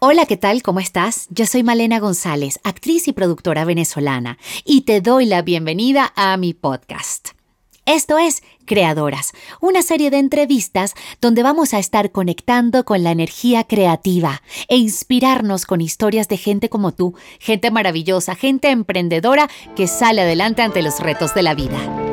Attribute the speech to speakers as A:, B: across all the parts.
A: Hola, ¿qué tal? ¿Cómo estás? Yo soy Malena González, actriz y productora venezolana, y te doy la bienvenida a mi podcast. Esto es Creadoras, una serie de entrevistas donde vamos a estar conectando con la energía creativa e inspirarnos con historias de gente como tú, gente maravillosa, gente emprendedora que sale adelante ante los retos de la vida.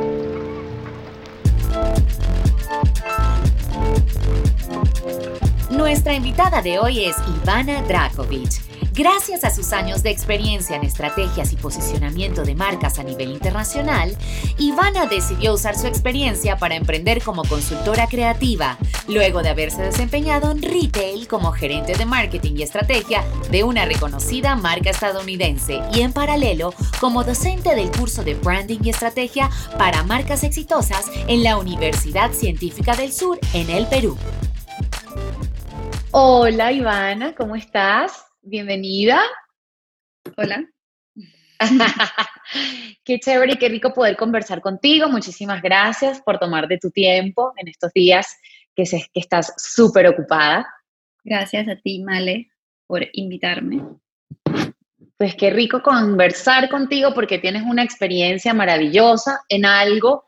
A: Nuestra invitada de hoy es Ivana Drakovic. Gracias a sus años de experiencia en estrategias y posicionamiento de marcas a nivel internacional, Ivana decidió usar su experiencia para emprender como consultora creativa, luego de haberse desempeñado en retail como gerente de marketing y estrategia de una reconocida marca estadounidense y en paralelo como docente del curso de branding y estrategia para marcas exitosas en la Universidad Científica del Sur en el Perú. Hola Ivana, ¿cómo estás? Bienvenida.
B: Hola.
A: qué chévere y qué rico poder conversar contigo. Muchísimas gracias por tomarte tu tiempo en estos días que sé que estás súper ocupada.
B: Gracias a ti, Male, por invitarme.
A: Pues qué rico conversar contigo porque tienes una experiencia maravillosa en algo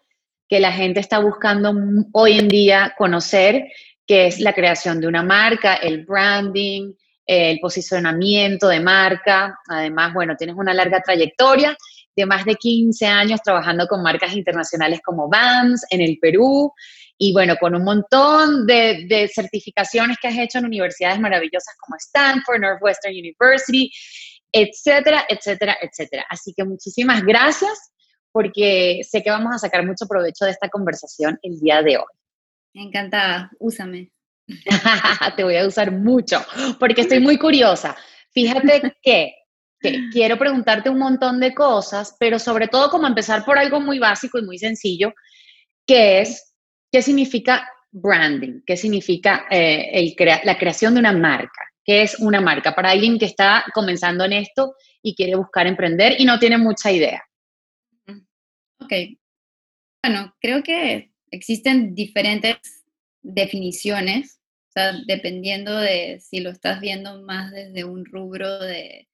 A: que la gente está buscando hoy en día conocer que es la creación de una marca, el branding, el posicionamiento de marca. Además, bueno, tienes una larga trayectoria de más de 15 años trabajando con marcas internacionales como Vans en el Perú y bueno, con un montón de, certificaciones que has hecho en universidades maravillosas como Stanford, Northwestern University, etcétera, etcétera, etcétera. Así que muchísimas gracias porque sé que vamos a sacar mucho provecho de esta conversación el día de hoy.
B: Encantada, úsame.
A: Te voy a usar mucho, porque estoy muy curiosa. Fíjate que, quiero preguntarte un montón de cosas, pero sobre todo como empezar por algo muy básico y muy sencillo, que es, ¿qué significa branding? ¿Qué significa eh, el la creación de una marca? ¿Qué es una marca? Para alguien que está comenzando en esto y quiere buscar emprender y no tiene mucha idea.
B: Ok. Bueno, creo que existen diferentes definiciones, o sea, dependiendo de si lo estás viendo más desde un rubro de,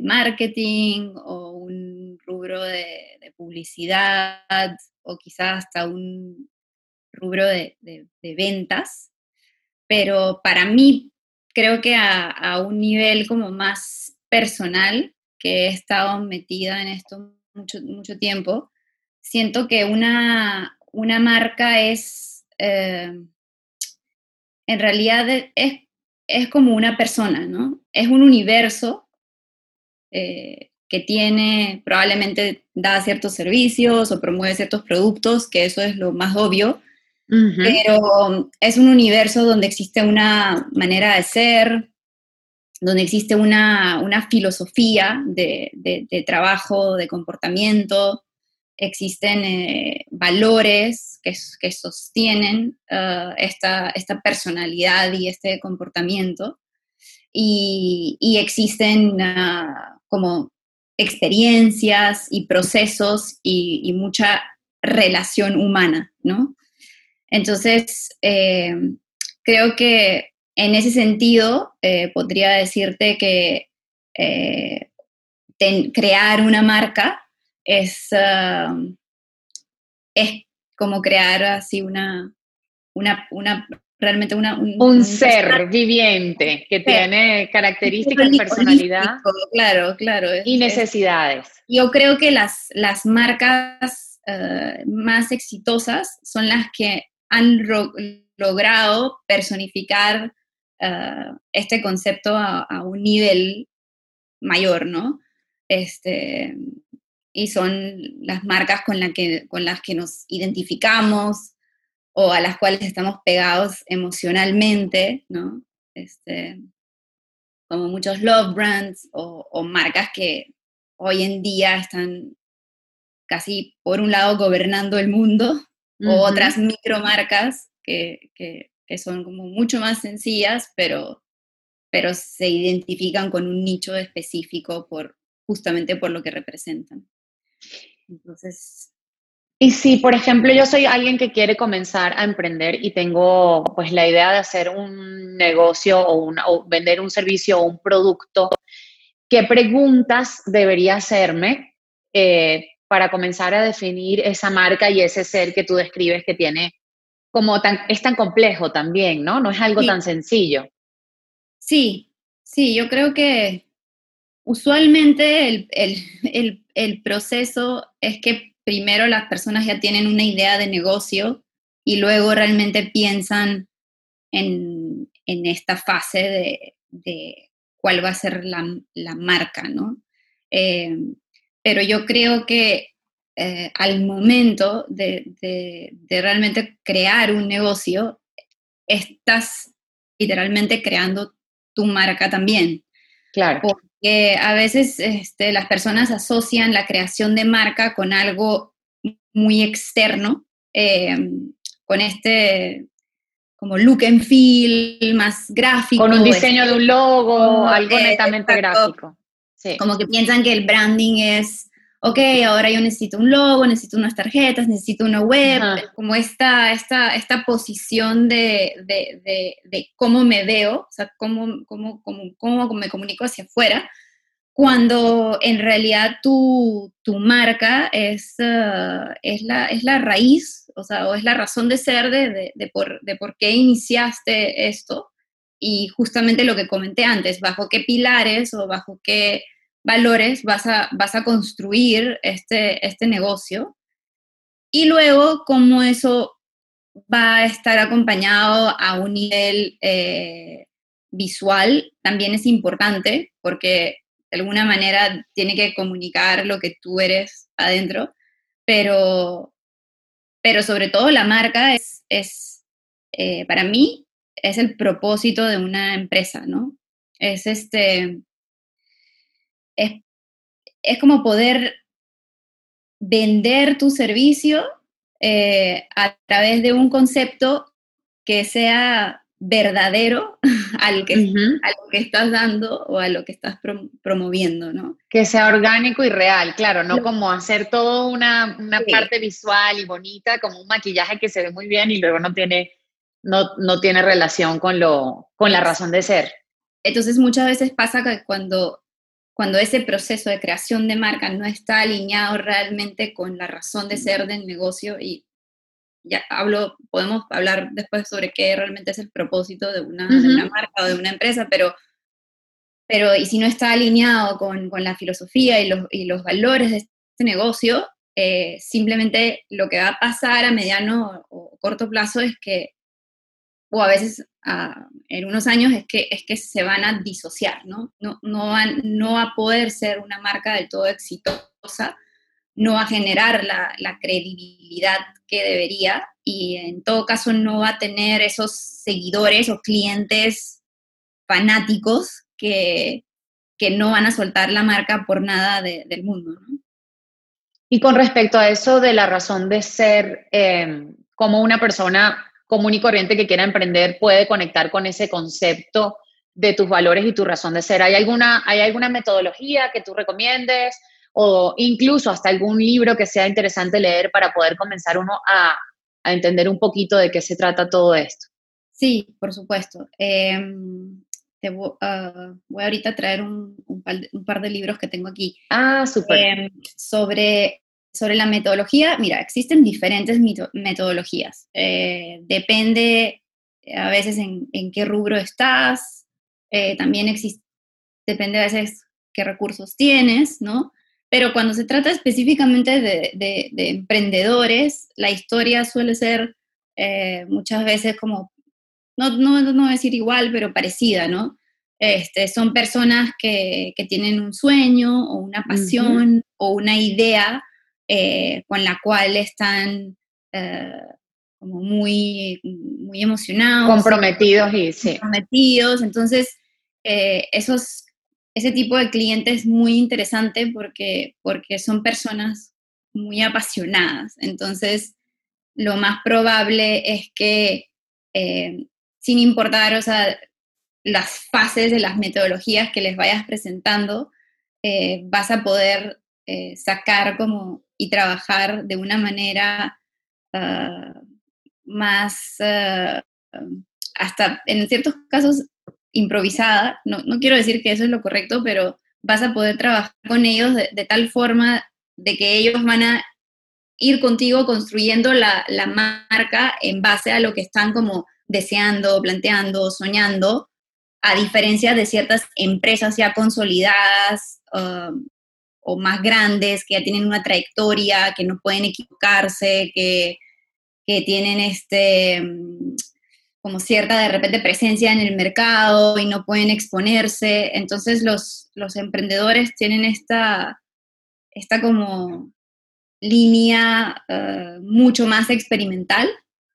B: marketing o un rubro de, publicidad o quizás hasta un rubro de, ventas. Pero para mí, creo que a, un nivel como más personal, que he estado metida en esto mucho, mucho tiempo, siento que una, una marca es, eh, en realidad es, es, como una persona, ¿no? Es un universo eh, que tiene, probablemente da ciertos servicios o promueve ciertos productos, que eso es lo más obvio, pero es un universo donde existe una manera de ser, donde existe una, filosofía de, de, trabajo, de comportamiento, existen eh, valores que, sostienen ah, esta, esta, personalidad y este comportamiento y, existen uh, como experiencias y procesos y, y, mucha relación humana, ¿no? Entonces, eh, creo que en ese sentido eh, podría decirte que crear una marca es, um, es como crear así una, una, una realmente una,
A: un, ser viviente que tiene características, personalidad.
B: Claro, claro.
A: y necesidades.
B: yo creo que las, las marcas uh, más exitosas son las que han logrado personificar uh, este concepto a, a, un nivel mayor, ¿no? Este, y son las marcas con, la que, con las que nos identificamos o a las cuales estamos pegados emocionalmente, ¿no? Este, como muchos love brands o, marcas que hoy en día están casi por un lado gobernando el mundo, o otras micromarcas que, que, que, son como mucho más sencillas, pero, pero se identifican con un nicho específico por, justamente por lo que representan. Entonces,
A: Y si, por ejemplo, yo soy alguien que quiere comenzar a emprender y tengo pues la idea de hacer un negocio o, o vender un servicio o un producto, ¿qué preguntas debería hacerme eh, para comenzar a definir esa marca y ese ser que tú describes que tiene como tan, es tan complejo también, ¿no? No es algo tan sencillo.
B: Sí, sí, yo creo que usualmente el, el, el proceso es que primero las personas ya tienen una idea de negocio y luego realmente piensan en, esta fase de, cuál va a ser la, marca, ¿no? Eh, pero yo creo que eh, al momento de, realmente crear un negocio, estás literalmente creando tu marca también.
A: Claro
B: que a veces este, las personas asocian la creación de marca con algo muy externo, em, con este como look and feel más gráfico.
A: Con un diseño de un logo, algo netamente gráfico.
B: Como que piensan que el branding es ok, ahora yo necesito un logo, necesito unas tarjetas, necesito una web, como esta, esta, esta posición de, cómo me veo, o sea, cómo, cómo, cómo, me comunico hacia afuera, cuando en realidad tu, marca es, uh, es, la, es la raíz, o sea, o es la razón de ser de, por, de por qué iniciaste esto. Y justamente lo que comenté antes, bajo qué pilares o bajo qué valores vas a, vas a construir este, este negocio y luego cómo eso va a estar acompañado a un nivel eh, visual también es importante porque de alguna manera tiene que comunicar lo que tú eres adentro, pero, pero sobre todo la marca es, es eh, para mí, es el propósito de una empresa, ¿no? Es este, es, como poder vender tu servicio eh, a través de un concepto que sea verdadero al que, a lo que estás dando o a lo que estás promoviendo, ¿no?
A: Que sea orgánico y real, claro, no como hacer todo una, parte visual y bonita, como un maquillaje que se ve muy bien y luego no tiene, no, no tiene relación con, lo, con la razón de ser.
B: Entonces muchas veces pasa que cuando cuando ese proceso de creación de marca no está alineado realmente con la razón de ser del negocio y ya hablo, podemos hablar después sobre qué realmente es el propósito de una, marca o de una empresa, pero, pero y si no está alineado con, la filosofía y los, y los, valores de este negocio, eh, simplemente lo que va a pasar a mediano o corto plazo es que, o a veces en unos años es que, es que se van a disociar, ¿no? No, no, van, no va a poder ser una marca del todo exitosa, no va a generar la, la, credibilidad que debería y en todo caso no va a tener esos seguidores o clientes fanáticos que, que no van a soltar la marca por nada del mundo, ¿no?
A: Y con respecto a eso de la razón de ser eh, como una persona común y corriente que quiera emprender puede conectar con ese concepto de tus valores y tu razón de ser. ¿Hay alguna, ¿Hay alguna metodología que tú recomiendes o incluso hasta algún libro que sea interesante leer para poder comenzar uno a, entender un poquito de qué se trata todo esto?
B: Sí, por supuesto. Em, ah, voy ahorita a traer un, par de, libros que tengo aquí.
A: Ah, súper. Em,
B: sobre sobre la metodología, mira, existen diferentes metodologías. Eh, depende eh, a veces en, qué rubro estás, eh, también existe, depende a veces qué recursos tienes, ¿no? Pero cuando se trata específicamente de, emprendedores, la historia suele ser muchas veces como, no, no, no decir igual, pero parecida, ¿no? Este, son personas que, tienen un sueño o una pasión o una idea eh, con la cual están eh, como muy, muy emocionados.
A: Comprometidos y sí.
B: Comprometidos. Entonces, eh, esos, ese tipo de cliente es muy interesante porque, porque son personas muy apasionadas. Entonces, lo más probable es que, sin importar, o sea, las fases de las metodologías que les vayas presentando, vas a poder sacar como y trabajar de una manera ah, más, ah, hasta en ciertos casos, improvisada. No, quiero decir que eso es lo correcto, pero vas a poder trabajar con ellos de, tal forma de que ellos van a ir contigo construyendo la, la, marca en base a lo que están como deseando, planteando, soñando, a diferencia de ciertas empresas ya consolidadas um, o más grandes, que ya tienen una trayectoria, que no pueden equivocarse, que, que tienen este como cierta de repente presencia en el mercado y no pueden exponerse. Entonces los, los emprendedores tienen esta, esta como línea uh, mucho más experimental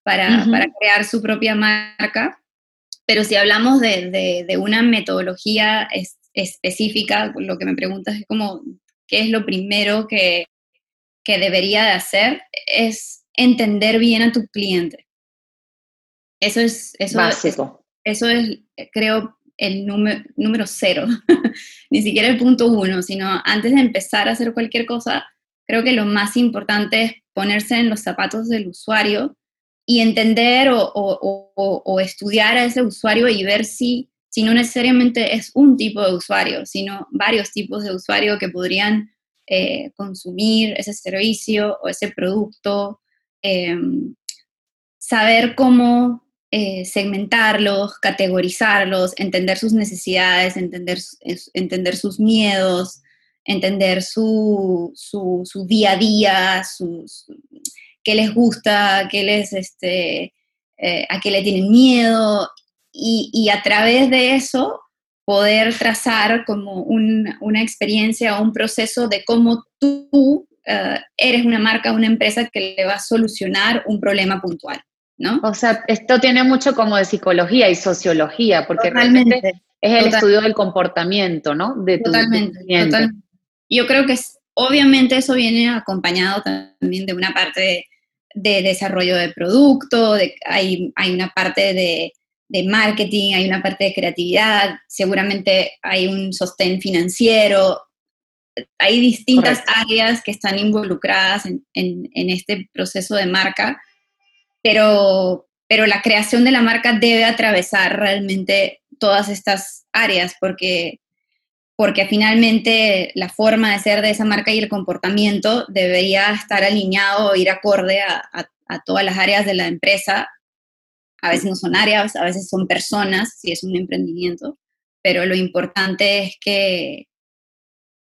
B: para, para, crear su propia marca. Pero si hablamos de, de, una metodología específica, lo que me preguntas es como, ¿qué es lo primero que, que debería de hacer? Es entender bien a tu cliente. Eso es... Eso
A: Básico.
B: eso es, creo, el número, número cero. Ni siquiera el punto uno, sino antes de empezar a hacer cualquier cosa, creo que lo más importante es ponerse en los zapatos del usuario y entender o, estudiar a ese usuario y ver si, si no necesariamente es un tipo de usuario, sino varios tipos de usuario que podrían eh, consumir ese servicio o ese producto, em, saber cómo eh, segmentarlos, categorizarlos, entender sus necesidades, entender, entender sus miedos, entender su, su, día a día, qué les gusta, qué les, este, eh, a qué le tienen miedo, y, a través de eso poder trazar como una experiencia o un proceso de cómo tú eh, eres una marca, una empresa que le va a solucionar un problema puntual, ¿no?
A: O sea, esto tiene mucho como de psicología y sociología, porque realmente es el estudio del comportamiento, ¿no?
B: De totalmente, totalmente. Yo creo que obviamente eso viene acompañado también de una parte de desarrollo de producto, de, hay, hay una parte de, marketing, hay una parte de creatividad, seguramente hay un sostén financiero, hay distintas áreas que están involucradas en, este proceso de marca, pero, pero la creación de la marca debe atravesar realmente todas estas áreas, porque porque finalmente la forma de ser de esa marca y el comportamiento debería estar alineado o ir acorde a, todas las áreas de la empresa. A veces no son áreas, a veces son personas, si es un emprendimiento, pero lo importante es que,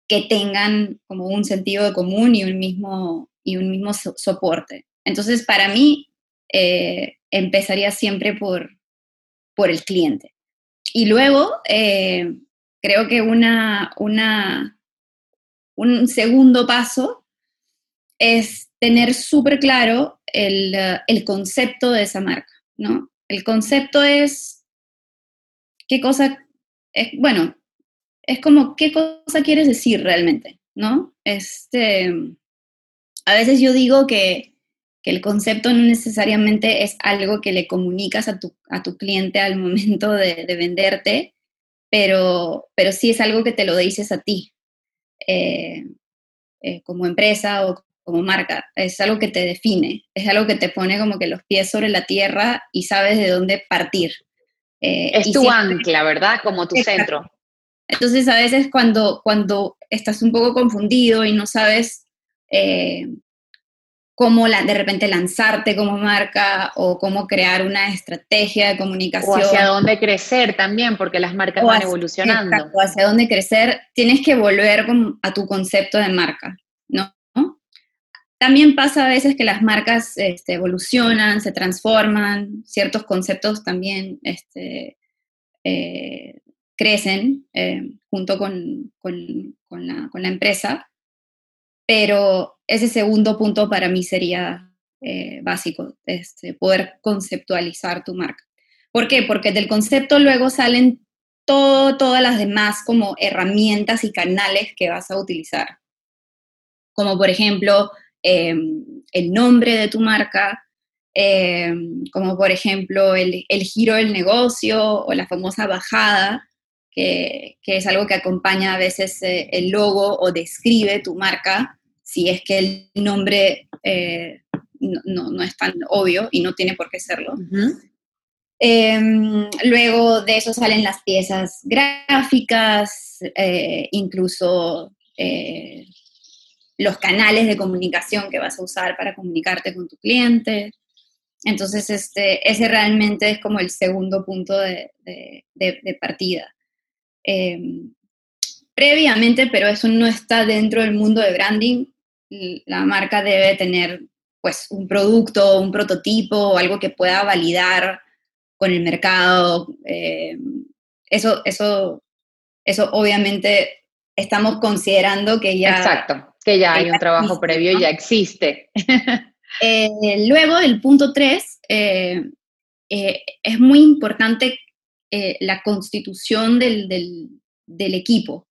B: que tengan como un sentido común y un mismo, y un mismo soporte. Entonces, para mí, eh, empezaría siempre por, por el cliente. Y luego, eh, creo que una, una, un segundo paso es tener súper claro el, el, concepto de esa marca, ¿no? El concepto es qué cosa, es, bueno, es como qué cosa quieres decir realmente, ¿no? Este, a veces yo digo que, que el concepto no necesariamente es algo que le comunicas a tu, a tu cliente al momento de, de venderte, pero, pero sí es algo que te lo dices a ti, eh, eh, como empresa o como marca, es algo que te define, es algo que te pone como que los pies sobre la tierra y sabes de dónde partir.
A: Eh, es tu ancla, ¿verdad? Como tu centro.
B: Entonces a veces cuando, cuando estás un poco confundido y no sabes cómo la, de repente lanzarte como marca o cómo crear una estrategia de comunicación.
A: O hacia dónde crecer también, porque las marcas van evolucionando.
B: O hacia dónde crecer, tienes que volver a tu concepto de marca. También pasa a veces que las marcas este, evolucionan, se transforman, ciertos conceptos también este, eh, crecen eh, junto con, la, con la empresa, pero ese segundo punto para mí sería eh, básico, este, poder conceptualizar tu marca. ¿Por qué? Porque del concepto luego salen todas las demás como herramientas y canales que vas a utilizar. Como por ejemplo em, el nombre de tu marca, em, como por ejemplo el, giro del negocio o la famosa bajada, que, es algo que acompaña a veces eh, el logo o describe tu marca si es que el nombre eh, no, es tan obvio y no tiene por qué serlo. Em, luego de eso salen las piezas gráficas, eh, incluso eh, los canales de comunicación que vas a usar para comunicarte con tu cliente. Entonces, este, ese realmente es como el segundo punto de, partida. Em, previamente, pero eso no está dentro del mundo de branding, la marca debe tener pues un producto, un prototipo, algo que pueda validar con el mercado. Em, eso, eso, eso obviamente estamos considerando que ya...
A: Exacto, que ya hay un trabajo previo y ya existe.
B: Eh, luego, el punto tres, eh, eh, es muy importante la constitución del, equipo.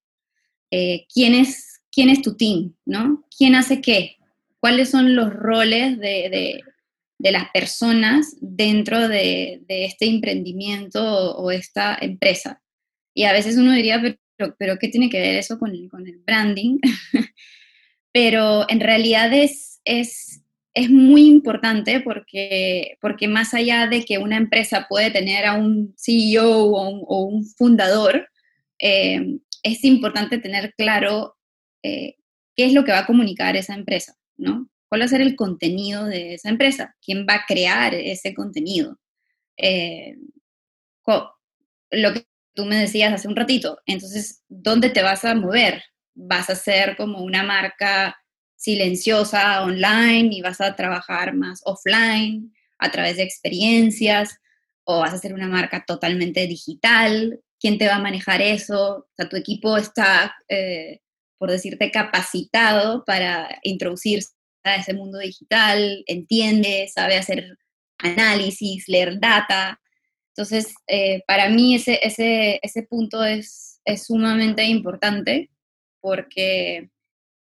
B: ¿quién, es, ¿Quién es tu team? ¿no? ¿Quién hace qué? ¿Cuáles son los roles de, las personas dentro de, este emprendimiento o, esta empresa? Y a veces uno diría, pero, pero ¿qué tiene que ver eso con el, con el branding? pero en realidad es, es, es muy importante porque, porque más allá de que una empresa puede tener a un CEO o un, fundador, eh, es importante tener claro eh, qué es lo que va a comunicar esa empresa, ¿no? ¿Cuál va a ser el contenido de esa empresa? ¿Quién va a crear ese contenido? Eh, lo que tú me decías hace un ratito, entonces, ¿dónde te vas a mover? ¿Vas a ser como una marca silenciosa online y vas a trabajar más offline a través de experiencias o vas a ser una marca totalmente digital, quién te va a manejar eso, tu equipo está, eh, por decirte, capacitado para introducirse a ese mundo digital, entiende, sabe hacer análisis, leer data. Entonces, eh, para mí ese, ese, ese punto es, es sumamente importante porque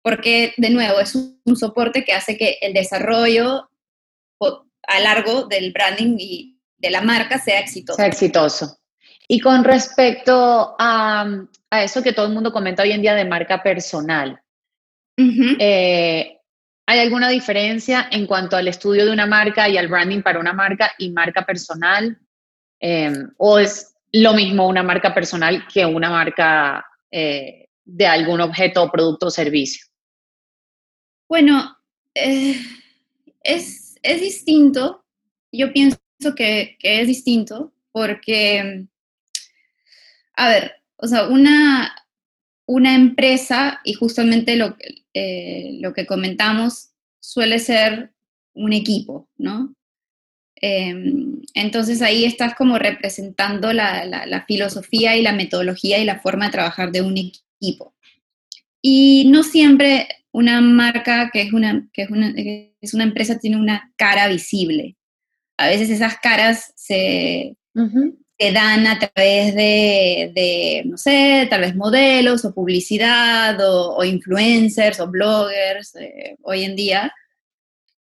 B: porque de nuevo es un, soporte que hace que el desarrollo a largo del branding y de la marca sea exitoso.
A: Sea exitoso. Y con respecto a, eso que todo el mundo comenta hoy en día de marca personal, eh, ¿hay alguna diferencia en cuanto al estudio de una marca y al branding para una marca y marca personal? Eh, ¿O es lo mismo una marca personal que una marca eh, de algún objeto, producto o servicio?
B: Bueno, eh, es, distinto. Yo pienso que, es distinto porque, a ver, o sea, una, una empresa, y justamente lo, eh, lo que comentamos, suele ser un equipo, ¿no? Em, entonces ahí estás como representando la, la, filosofía y la metodología y la forma de trabajar de un equipo. Y no siempre una marca que es una, que es una, es una empresa tiene una cara visible. A veces esas caras se, dan a través de, no sé, tal vez modelos o publicidad o, influencers o bloggers eh, hoy en día.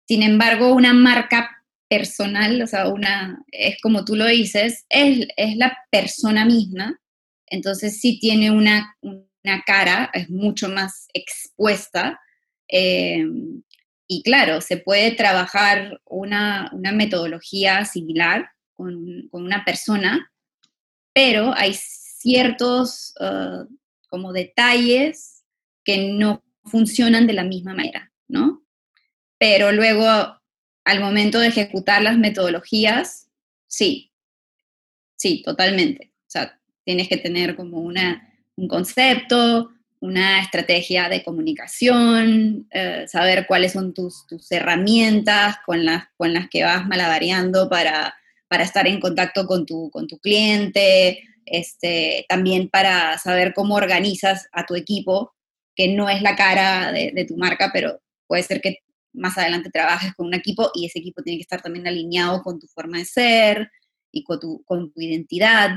B: Sin embargo, una marca personal, o sea, una, es como tú lo dices, es, es la persona misma, entonces sí tiene una, una cara, es mucho más expuesta Em, y claro, se puede trabajar una, metodología similar con, una persona, pero hay ciertos ah, como detalles que no funcionan de la misma manera, ¿no? Pero luego, al momento de ejecutar las metodologías, sí, sí, totalmente. O sea, tienes que tener como una, un concepto, una estrategia de comunicación, eh, saber cuáles son tus, herramientas con las, con las que vas malabareando para, para estar en contacto con tu, con tu cliente, este, también para saber cómo organizas a tu equipo, que no es la cara de, tu marca, pero puede ser que más adelante trabajes con un equipo y ese equipo tiene que estar también alineado con tu forma de ser y con tu, con tu identidad.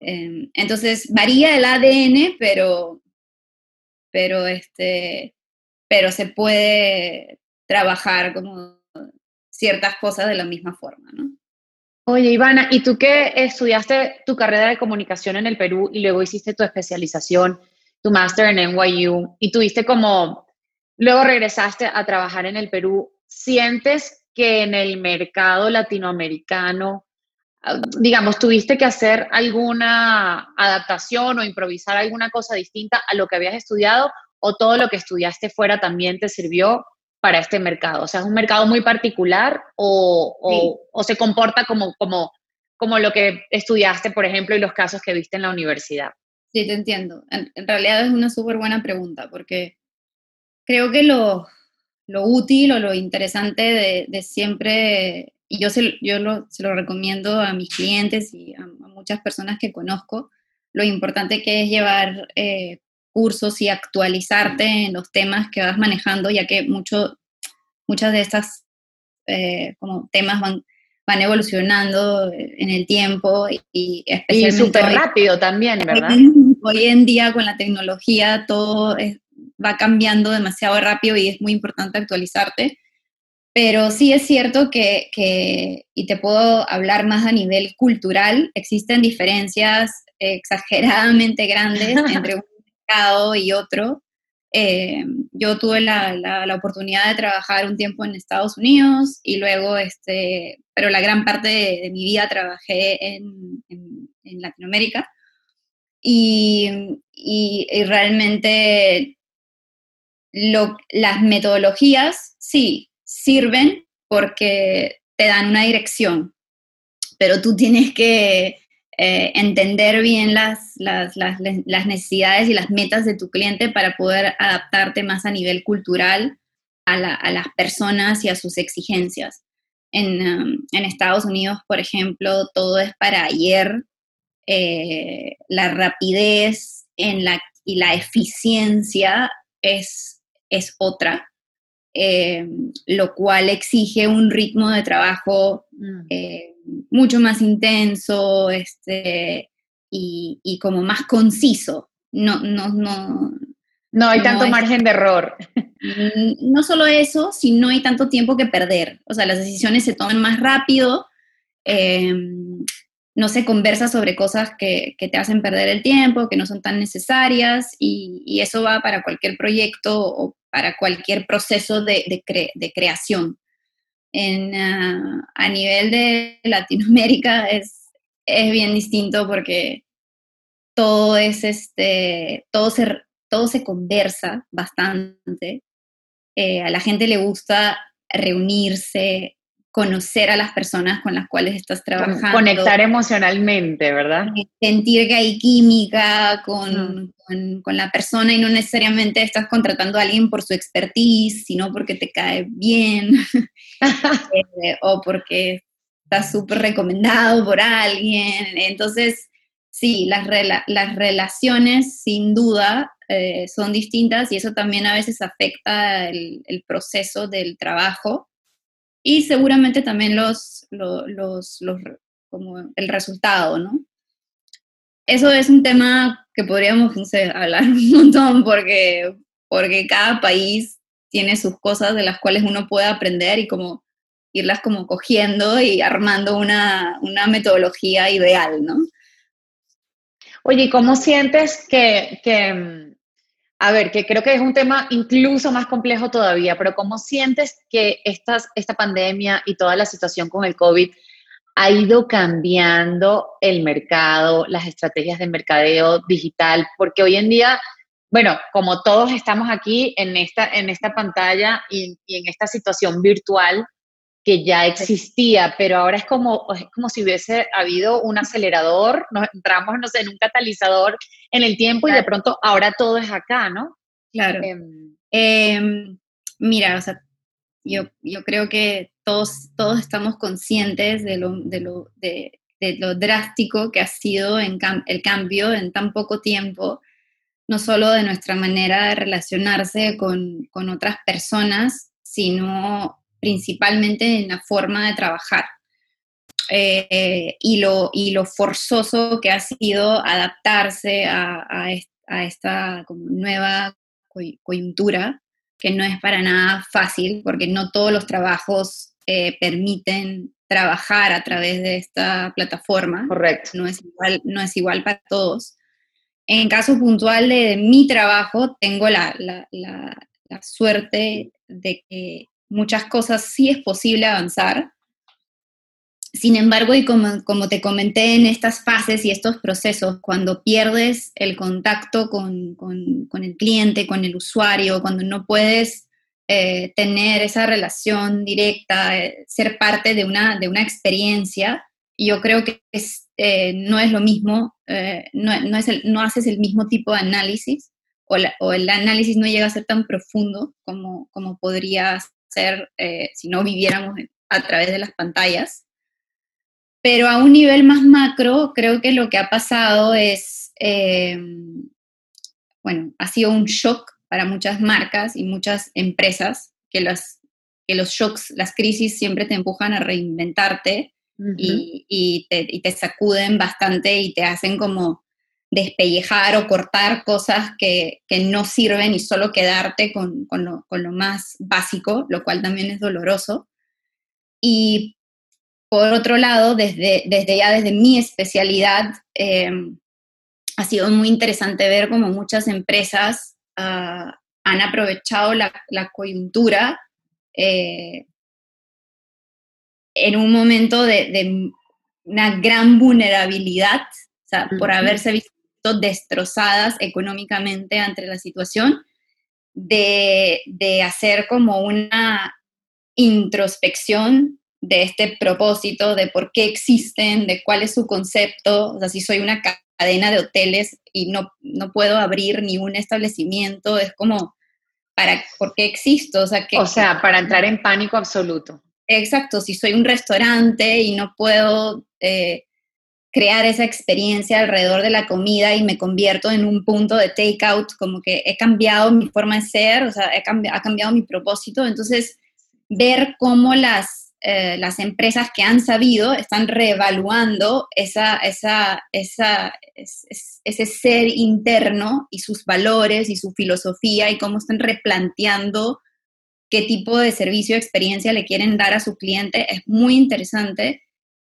B: Em, entonces, varía el ADN, pero, pero, este, pero se puede trabajar como ciertas cosas de la misma forma, ¿no?
A: Oye, Ivana, ¿y tú que estudiaste tu carrera de comunicación en el Perú y luego hiciste tu especialización, tu máster en NYU, y tuviste como luego regresaste a trabajar en el Perú. ¿Sientes que en el mercado latinoamericano, digamos, tuviste que hacer alguna adaptación o improvisar alguna cosa distinta a lo que habías estudiado o todo lo que estudiaste fuera también te sirvió para este mercado? O sea, ¿es un mercado muy particular o, se comporta como, como, como lo que estudiaste, por ejemplo, y los casos que viste en la universidad?
B: Sí, te entiendo. En, realidad es una súper buena pregunta porque creo que lo, lo útil o lo interesante de, siempre, y yo, se, yo lo, se lo recomiendo a mis clientes y a, muchas personas que conozco, lo importante que es llevar eh, cursos y actualizarte en los temas que vas manejando, ya que mucho, muchas de estas eh, como temas van, van evolucionando en el tiempo y,
A: especialmente... súper rápido también, ¿verdad?
B: Hoy en día con la tecnología todo va cambiando demasiado rápido y es muy importante actualizarte. Pero sí es cierto que, que, y te puedo hablar más a nivel cultural, existen diferencias exageradamente grandes entre un y otro. Eh, yo tuve la, la, oportunidad de trabajar un tiempo en Estados Unidos y luego, este, pero la gran parte de, mi vida trabajé en, en, Latinoamérica y, y, realmente lo, las metodologías sí sirven porque te dan una dirección, pero tú tienes que eh, entender bien las, necesidades y las metas de tu cliente para poder adaptarte más a nivel cultural a, las personas y a sus exigencias. En, um, en, Estados Unidos, por ejemplo, todo es para ayer, eh, la rapidez y la eficiencia es, es otra. Eh, lo cual exige un ritmo de trabajo mm mucho más intenso este, y, como más conciso. No, no, no,
A: no hay tanto margen de error.
B: No solo eso, sino hay tanto tiempo que perder. O sea, las decisiones se toman más rápido, em, no se conversa sobre cosas que, te hacen perder el tiempo, que no son tan necesarias, y, eso va para cualquier proyecto o para cualquier proceso de, de creación en, ah, a nivel de Latinoamérica es, es bien distinto porque todo es este, todo se, todo se conversa bastante. Eh, a la gente le gusta reunirse, conocer a las personas con las cuales estás trabajando.
A: Conectar emocionalmente, ¿verdad?
B: Sentir que hay química con, con, la persona y no necesariamente estás contratando a alguien por su expertise, sino porque te cae bien eh, o porque estás súper recomendado por alguien. Entonces, sí, las, las relaciones sin duda eh, son distintas y eso también a veces afecta el, el proceso del trabajo y seguramente también los, los, como el resultado, ¿no? Eso es un tema que podríamos hablar un montón porque, porque cada país tiene sus cosas de las cuales uno puede aprender y como irlas como cogiendo y armando una, una metodología ideal, ¿no?
A: Oye, ¿cómo sientes que, a ver, que creo que es un tema incluso más complejo todavía, pero ¿cómo sientes que esta, esta pandemia y toda la situación con el COVID ha ido cambiando el mercado, las estrategias de mercadeo digital? Porque hoy en día, bueno, como todos estamos aquí en esta, en esta pantalla y, y en esta situación virtual, que ya existía, pero ahora es como, es como si hubiese habido un acelerador, nos entramos, no sé, en un catalizador en el tiempo y de pronto ahora todo es acá, ¿no?
B: Claro. Em, em, mira, o sea, yo, yo creo que todos, todos estamos conscientes de lo, de lo, de, lo drástico que ha sido en el cambio en tan poco tiempo, no solo de nuestra manera de relacionarse con, con otras personas, sino principalmente en la forma de trabajar. Eh, y, lo, y lo forzoso que ha sido adaptarse a, a, esta nueva coyuntura, que no es para nada fácil, porque no todos los trabajos eh, permiten trabajar a través de esta plataforma.
A: Correcto.
B: No es igual, no es igual para todos. En caso puntual de mi trabajo, tengo la, la suerte de que muchas cosas sí es posible avanzar. Sin embargo, y como, como te comenté en estas fases y estos procesos, cuando pierdes el contacto con, con, el cliente, con el usuario, cuando no puedes eh, tener esa relación directa, eh, ser parte de una, de una experiencia, yo creo que eh, no es lo mismo, no, no, haces el mismo tipo de análisis o, o, el análisis no llega a ser tan profundo como, como podría ser si no viviéramos a través de las pantallas. Pero a un nivel más macro, creo que lo que ha pasado es, bueno, ha sido un shock para muchas marcas y muchas empresas que, las, que los shocks, las crisis siempre te empujan a reinventarte y, te, sacuden bastante y te hacen como despellejar o cortar cosas que, no sirven y solo quedarte con, lo, más básico, lo cual también es doloroso. Y por otro lado, desde, desde ya desde mi especialidad, eh, ha sido muy interesante ver como muchas empresas Ah, han aprovechado la, coyuntura eh, en un momento de, una gran vulnerabilidad, por haberse visto destrozadas económicamente ante la situación, de, de, hacer como una introspección de este propósito, de por qué existen, de cuál es su concepto, o sea, si soy una cadena de hoteles y no, no puedo abrir ni un establecimiento, es como, ¿para, ¿por qué existo?
A: O sea, que, o sea, para entrar en pánico absoluto.
B: Exacto, si soy un restaurante y no puedo eh, crear esa experiencia alrededor de la comida y me convierto en un punto de takeout, como que he cambiado mi forma de ser, o sea, he ha cambiado mi propósito, entonces ver cómo las eh, las empresas que han sabido están reevaluando esa, esa, esa, ese ser interno y sus valores y su filosofía y cómo están replanteando qué tipo de servicio o experiencia le quieren dar a su cliente. Es muy interesante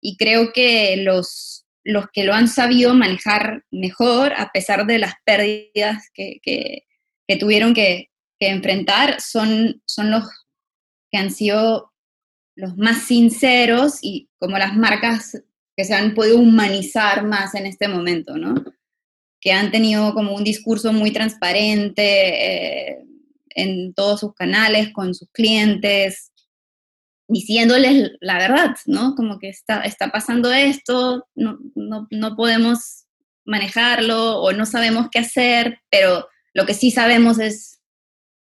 B: y creo que los, los que lo han sabido manejar mejor, a pesar de las pérdidas que, que, tuvieron que, enfrentar, son, son los que han sido los más sinceros y como las marcas que se han podido humanizar más en este momento, ¿no? Que han tenido como un discurso muy transparente eh, en todos sus canales, con sus clientes, diciéndoles la verdad, ¿no? Como que está, está pasando esto, no, no, no podemos manejarlo o no sabemos qué hacer, pero lo que sí sabemos es,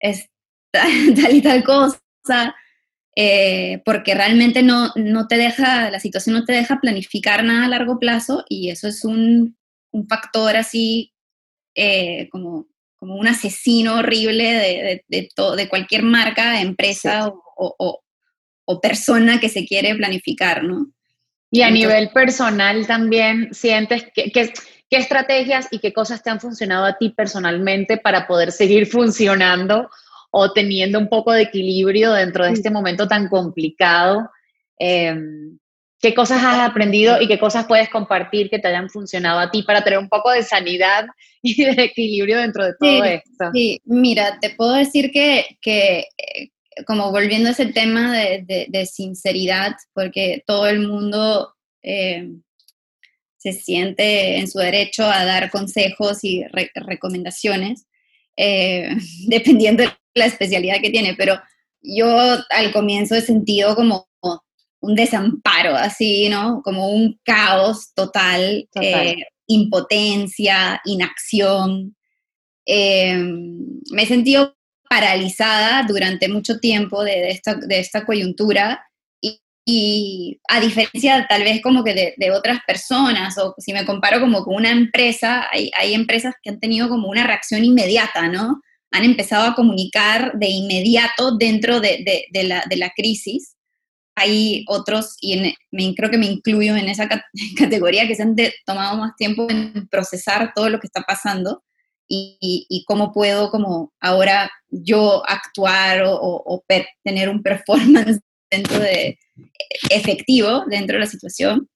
B: es tal y tal cosa eh, porque realmente no, no, te deja, la situación no te deja planificar nada a largo plazo y eso es un, un factor así eh, como, como un asesino horrible de, de, de cualquier marca, empresa o, o, persona que se quiere planificar, ¿no?
A: Y a nivel personal también sientes que, que, qué estrategias y qué cosas te han funcionado a ti personalmente para poder seguir funcionando o teniendo un poco de equilibrio dentro de este momento tan complicado. Em, ¿Qué cosas has aprendido y qué cosas puedes compartir que te hayan funcionado a ti para tener un poco de sanidad y de equilibrio dentro de todo esto?
B: Sí, mira, te puedo decir que, que eh, como volviendo a ese tema de, de, sinceridad, porque todo el mundo em, se siente en su derecho a dar consejos y recomendaciones, eh, dependiendo de la especialidad que tiene, pero yo al comienzo he sentido como un desamparo, así, ¿no? Como un caos total, eh, impotencia, inacción. Me he sentido paralizada durante mucho tiempo de, esta, de esta, coyuntura y, a diferencia tal vez como que de, otras personas o si me comparo como con una empresa, hay, hay empresas que han tenido como una reacción inmediata, ¿no? han empezado a comunicar de inmediato dentro de, la, crisis. Hay otros, y me, creo que me incluyo en esa categoría, que se han tomado más tiempo en procesar todo lo que está pasando y, cómo puedo como ahora yo actuar o, tener un performance efectivo dentro de la situación.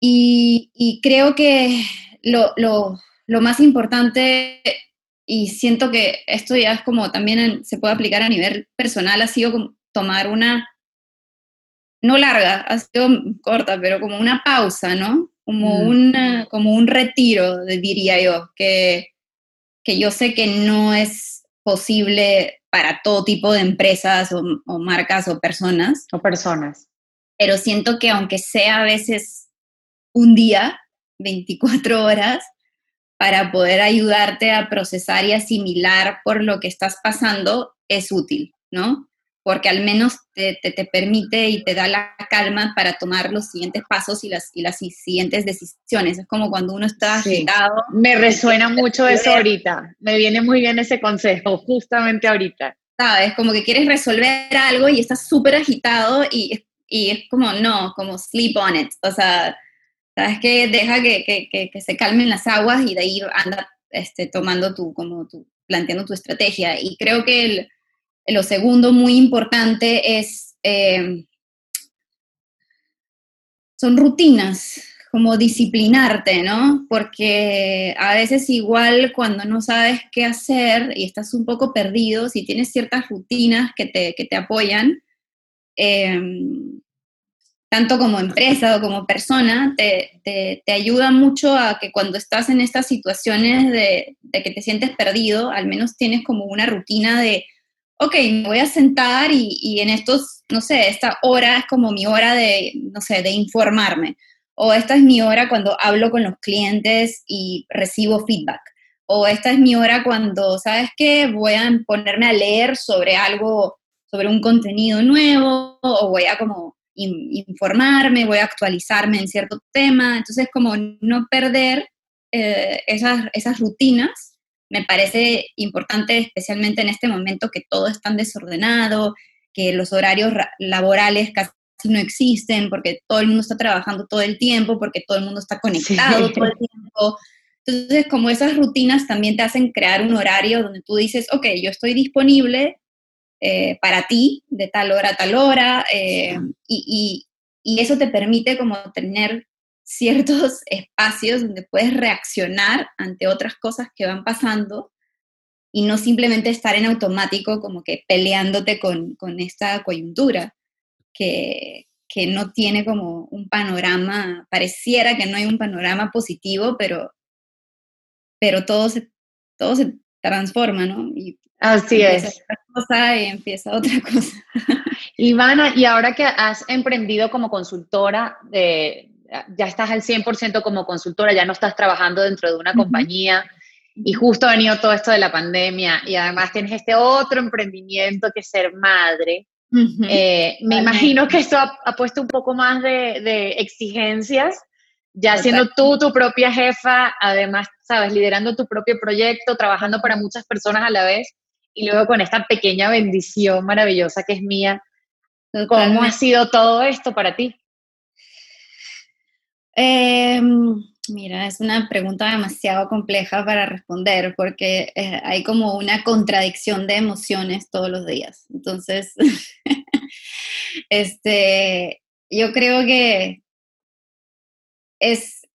B: Y, creo que lo, lo más importante y siento que esto ya es como también se puede aplicar a nivel personal, ha sido tomar una, no larga, ha sido corta, pero como una pausa, ¿no? Como, mm. como un retiro, diría yo, que, que yo sé que no es posible para todo tipo de empresas o, o, marcas o personas.
A: O personas.
B: Pero siento que aunque sea a veces un día, 24 horas, para poder ayudarte a procesar y asimilar por lo que estás pasando, es útil, ¿no? Porque al menos te, te, permite y te da la calma para tomar los siguientes pasos y las, y las siguientes decisiones. Es como cuando uno está agitado.
A: Me resuena mucho eso ahorita. Me viene muy bien ese consejo, justamente ahorita.
B: ¿Sabes? Como que quieres resolver algo y estás súper agitado y, y es como, no, como sleep on it. O sea, ¿sabes qué? Deja que, que, que, se calmen las aguas y de ahí anda este, tomando tu, como tu, planteando tu estrategia. Y creo que el, lo segundo muy importante es, eh, son rutinas, como disciplinarte, ¿no? Porque a veces igual cuando no sabes qué hacer y estás un poco perdido, si tienes ciertas rutinas que te, que te apoyan, eh, tanto como empresa o como persona, te, te, ayuda mucho a que cuando estás en estas situaciones de, que te sientes perdido, al menos tienes como una rutina de, ok, me voy a sentar y, y, en estos, no sé, esta hora es como mi hora de, no sé, de informarme. O esta es mi hora cuando hablo con los clientes y recibo feedback. O esta es mi hora cuando, ¿sabes qué? Voy a ponerme a leer sobre algo, sobre un contenido nuevo, o voy a como informarme, voy a actualizarme en cierto tema, entonces como no perder eh, esas, esas rutinas me parece importante, especialmente en este momento que todo es tan desordenado, que los horarios laborales casi no existen, porque todo el mundo está trabajando todo el tiempo, porque todo el mundo está conectado todo el tiempo. Entonces, como esas rutinas también te hacen crear un horario donde tú dices, ok, yo estoy disponible eh, para ti de tal hora a tal hora eh, y, y, eso te permite como tener ciertos espacios donde puedes reaccionar ante otras cosas que van pasando y no simplemente estar en automático como que peleándote con, con esta coyuntura que, que no tiene como un panorama, pareciera que no hay un panorama positivo, pero, pero todo se, todo se transforma, ¿no?
A: Y Así es.
B: cosa y empieza otra cosa.
A: Ivana, y ahora que has emprendido como consultora, de, ya estás al 100% como consultora, ya no estás trabajando dentro de una compañía y justo ha venido todo esto de la pandemia y además tienes este otro emprendimiento que es ser madre. Eh, me imagino que esto ha, puesto un poco más de, de exigencias, ya siendo tú tu propia jefa, además, sabes, liderando tu propio proyecto, trabajando para muchas personas a la vez y luego con esta pequeña bendición maravillosa que es mía. ¿Cómo ha sido todo esto para ti?
B: Em, mira, es una pregunta demasiado compleja para responder porque eh, hay como una contradicción de emociones todos los días. Entonces, este, yo creo que es,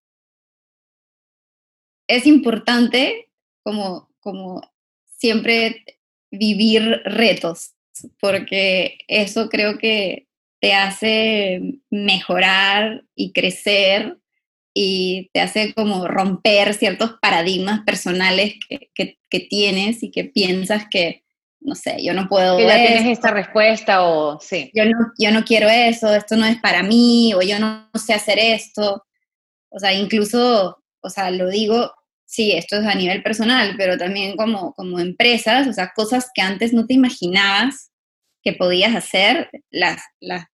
B: es importante como, como siempre vivir retos, porque eso creo que te hace mejorar y crecer y te hace como romper ciertos paradigmas personales que, tienes y que piensas que, no sé, yo no puedo...
A: Que ya tienes esta respuesta o sí.
B: Yo no, yo no quiero eso, esto no es para mí, o yo no sé hacer esto. O sea, incluso, o sea, lo digo sí, esto es a nivel personal, pero también como, como empresas, o sea, cosas que antes no te imaginabas que podías hacer, las, las,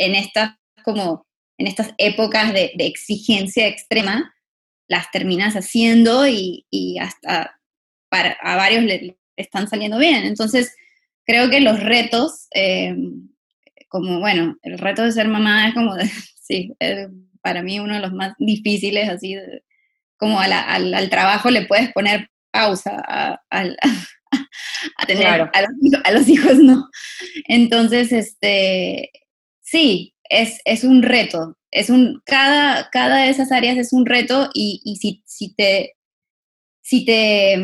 B: en estas como en estas épocas de, exigencia extrema, las terminas haciendo y, hasta para, a varios le, están saliendo bien. Entonces, creo que los retos, eh, como bueno, el reto de ser mamá es como, sí, para mí uno de los más difíciles, así, de, como al, trabajo le puedes poner pausa, a, tener, a, los, hijos no. Entonces, este, sí, es, es, un reto, es un, cada, cada de esas áreas es un reto y, si, si, te, si te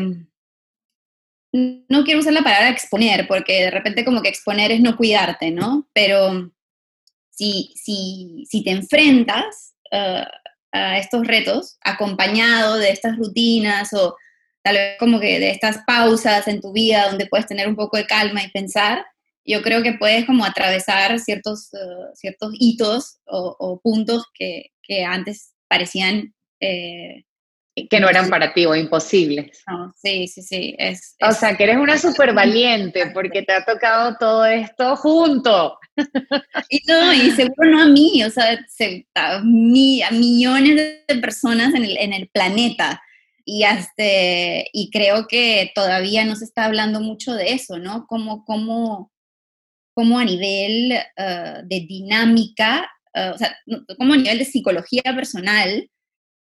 B: no quiero usar la palabra exponer, porque de repente como que exponer es no cuidarte, ¿no? Pero si, si, si te enfrentas uh, a estos retos acompañado de estas rutinas o tal vez como que de estas pausas en tu vida donde puedes tener un poco de calma y pensar, yo creo que puedes como atravesar ciertos, uh, ciertos hitos o, o puntos que, que, antes parecían eh,
A: que no eran para ti o imposibles.
B: sí, sí, sí. Es,
A: o sea, que eres una súper valiente porque te ha tocado todo esto junto.
B: Y no, y seguro no a mí, o sea, a, mí, a millones de personas en el, en el planeta. Y, hasta, y creo que todavía no se está hablando mucho de eso, ¿no? Como, como, como a nivel uh, de dinámica, uh, o sea, como a nivel de psicología personal,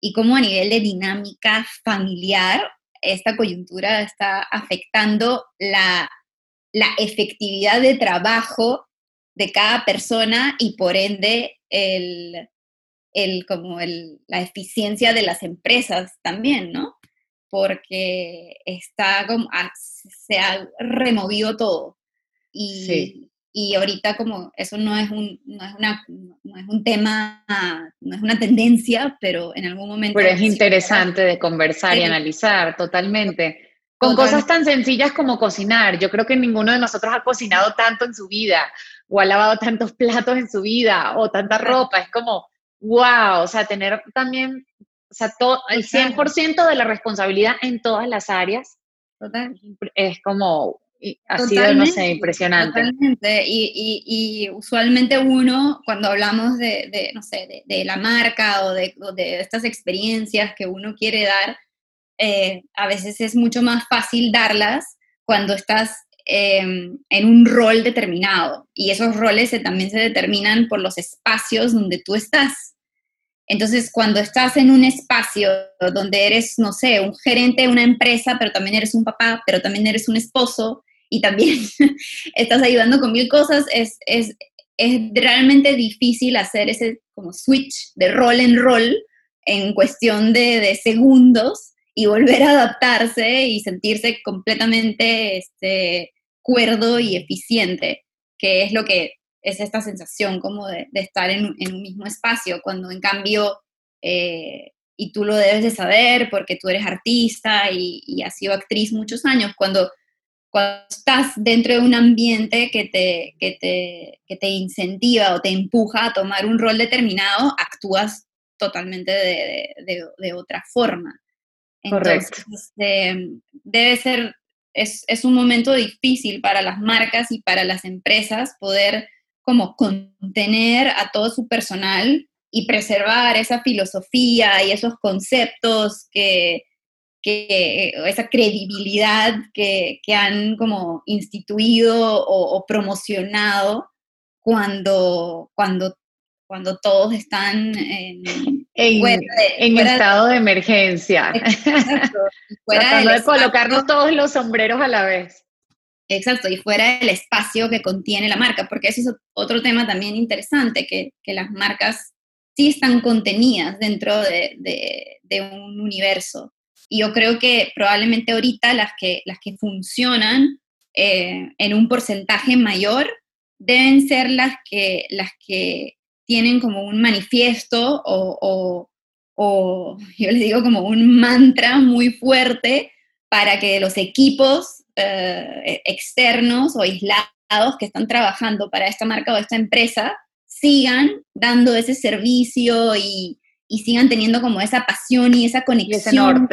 B: y cómo a nivel de dinámica familiar esta coyuntura está afectando la, efectividad de trabajo de cada persona y por ende el, como la eficiencia de las empresas también, ¿no? Porque está como, ah, se ha removido todo. Y, y ahorita como eso no es un, no es una, no es un tema, no es una tendencia, pero en algún momento...
A: Pero es interesante de conversar y analizar totalmente. Con cosas tan sencillas como cocinar. Yo creo que ninguno de nosotros ha cocinado tanto en su vida, o ha lavado tantos platos en su vida, o tanta ropa. Es como, wow, o sea, tener también, o sea, todo, el 100% de la responsabilidad en todas las áreas. Total. Es como, ha sido, no sé, impresionante.
B: Totalmente. Y, y, usualmente uno, cuando hablamos de, de no sé, de, la marca o de, de, estas experiencias que uno quiere dar, eh, a veces es mucho más fácil darlas cuando estás em, en un rol determinado. Y esos roles también se determinan por los espacios donde tú estás. Entonces, cuando estás en un espacio donde eres, no sé, un gerente de una empresa, pero también eres un papá, pero también eres un esposo, y también estás ayudando con mil cosas, es, es, es realmente difícil hacer ese como switch de rol en rol en cuestión de, de segundos y volver a adaptarse y sentirse completamente este, cuerdo y eficiente, que es lo que es esta sensación como de, estar en, en, un mismo espacio, cuando en cambio, eh, y tú lo debes de saber porque tú eres artista y has sido actriz muchos años, cuando cuando estás dentro de un ambiente que te, que te, que te incentiva o te empuja a tomar un rol determinado, actúas totalmente de, de, de otra forma. Entonces, Correcto. Este, debe ser, es, es, un momento difícil para las marcas y para las empresas poder como contener a todo su personal y preservar esa filosofía y esos conceptos que, que, esa credibilidad que, que, han como instituido o, promocionado cuando, cuando, cuando todos están en,
A: en, estado de, emergencia. Tratando de colocarnos todos los sombreros a la vez.
B: Exacto, y fuera del espacio que contiene la marca, porque eso es otro tema también interesante, que, que las marcas sí están contenidas dentro de, de, de un universo y yo creo que probablemente ahorita las que, las que funcionan eh, en un porcentaje mayor deben ser las que, las que tienen como un manifiesto o, o, yo les digo como un mantra muy fuerte para que los equipos eh, externos o aislados que están trabajando para esta marca o esta empresa sigan dando ese servicio y, y sigan teniendo como esa pasión y esa conexión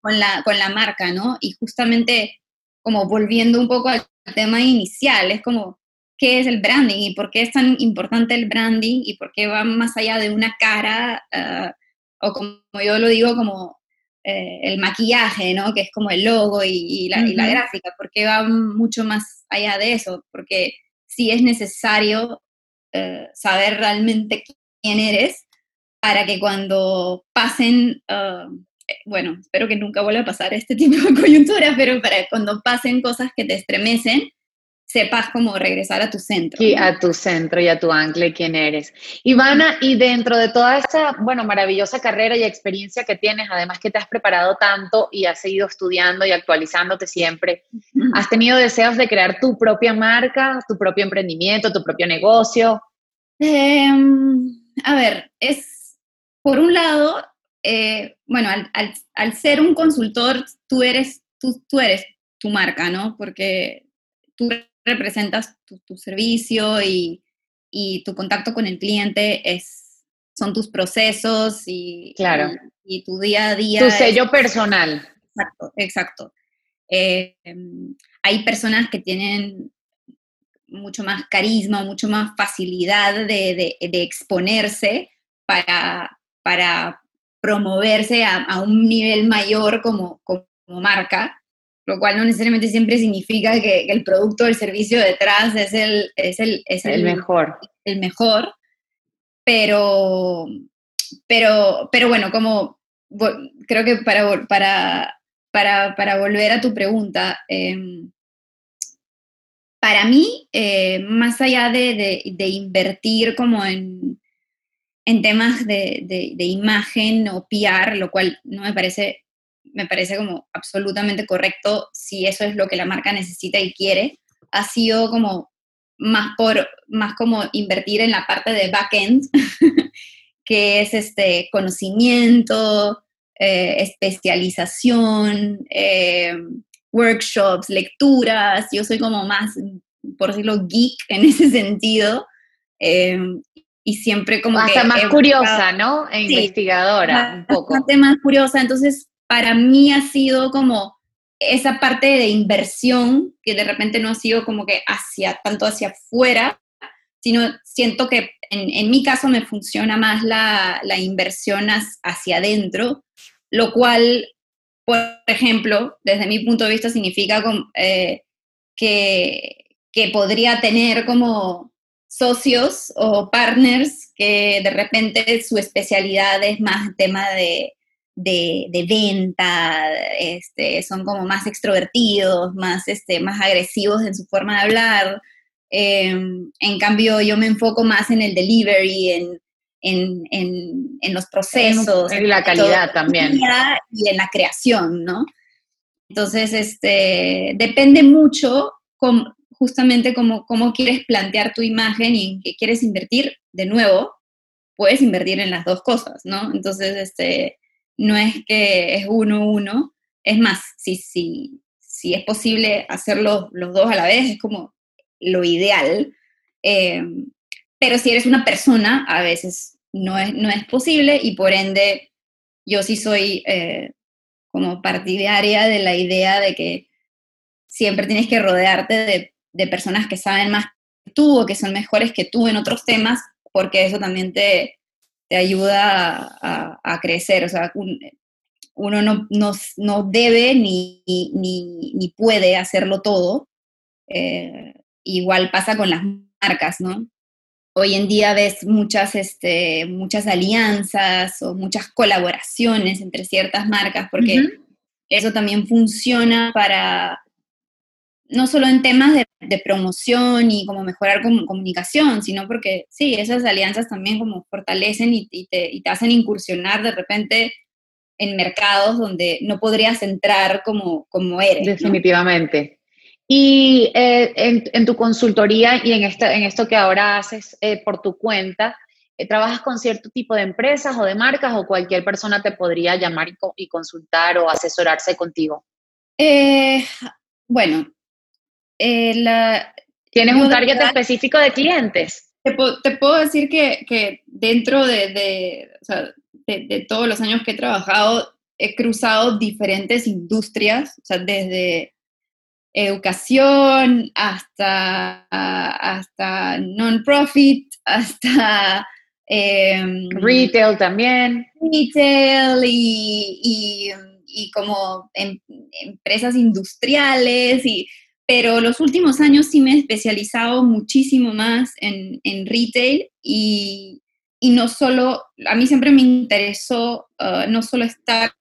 B: Con, la, con la marca, ¿no? Y justamente como volviendo un poco al tema inicial, es como, ¿qué es el branding y por qué es tan importante el branding y por qué va más allá de una cara ah, o como yo lo digo, como eh, el maquillaje, ¿no? Que es como el logo y, la, y, la, gráfica, ¿por qué va mucho más allá de eso? Porque sí es necesario eh, saber realmente quién eres para que cuando pasen, ah, bueno, espero que nunca vuelva a pasar este tipo de coyunturas, pero para cuando pasen cosas que te estremecen, sepas cómo regresar a tu centro.
A: Y a tu centro y a tu ancla quién eres. Ivana, y dentro de toda esta, bueno, maravillosa carrera y experiencia que tienes, además que te has preparado tanto y has seguido estudiando y actualizándote siempre, ¿has tenido deseos de crear tu propia marca, tu propio emprendimiento, tu propio negocio?
B: Em, a ver, es, por un lado, eh, bueno, al, ser un consultor, tú eres, tú, tú eres tu marca, ¿no? Porque tú representas tu, servicio y, tu contacto con el cliente es, son tus procesos y,
A: claro.
B: y, tu día a día.
A: Tu sello personal.
B: Exacto, exacto. Eh, hay personas que tienen mucho más carisma, mucho más facilidad de, exponerse para, para promoverse a, un nivel mayor como, como marca lo cual no necesariamente siempre significa que, el producto o el servicio detrás es el, es el, es
A: el, mejor.
B: El mejor, pero, pero, pero bueno, como creo que para, para, para, para volver a tu pregunta, em, para mí, eh, más allá de, de, invertir como en, en temas de, de, imagen o PR, lo cual no me parece me parece como absolutamente correcto si eso es lo que la marca necesita y quiere. Ha sido como más por más como invertir en la parte de backend, que es este conocimiento, eh, especialización, eh, workshops, lecturas. Yo soy como más, por decirlo, geek en ese sentido. Eh, y siempre como
A: Hasta más curiosa, ¿no? E investigadora, un poco.
B: Bastante más curiosa. Entonces, para mí ha sido como esa parte de inversión que de repente no ha sido como que hacia, tanto hacia afuera, sino siento que en, mi caso me funciona más la, inversión hacia adentro, lo cual, por ejemplo, desde mi punto de vista significa eh, que, que podría tener como socios o partners que de repente su especialidad es más tema de de, venta, este, son como más extrovertidos, más, este, más agresivos en su forma de hablar. Em, en cambio, yo me enfoco más en el delivery, en, en, los procesos.
A: En, la calidad también.
B: Y en la creación, ¿no? Entonces, este, depende mucho justamente cómo, cómo quieres plantear tu imagen y en qué quieres invertir. De nuevo, puedes invertir en las dos cosas, ¿no? Entonces, este, no es que es uno uno, es más, si, si, si es posible hacerlo los dos a la vez, es como lo ideal. Eh, pero si eres una persona, a veces no es, no es posible y por ende yo sí soy eh, como partidaria de la idea de que siempre tienes que rodearte de, de, personas que saben más que tú o que son mejores que tú en otros temas, porque eso también te, te ayuda a, crecer. O sea, uno no, no, debe ni, ni, puede hacerlo todo. Eh, igual pasa con las marcas, ¿no? Hoy en día ves muchas, este, muchas alianzas o muchas colaboraciones entre ciertas marcas, porque eso también funciona para, no solo en temas de, promoción y como mejorar comunicación, sino porque sí, esas alianzas también como fortalecen y, te, hacen incursionar de repente en mercados donde no podrías entrar como, como eres.
A: Definitivamente. Y eh, en, tu consultoría y en, esta, en esto que ahora haces eh, por tu cuenta, eh, ¿trabajas con cierto tipo de empresas o de marcas o cualquier persona te podría llamar y, y consultar o asesorarse contigo?
B: bueno, eh,
A: ¿Tienes un target específico de clientes?
B: Te, puedo decir que, dentro de, todos los años que he trabajado, he cruzado diferentes industrias, o sea, desde educación hasta, hasta non-profit, hasta...
A: Em, retail también.
B: Retail y, como em, empresas industriales y pero los últimos años sí me he especializado muchísimo más en, retail y, no solo, a mí siempre me interesó uh, no solo estar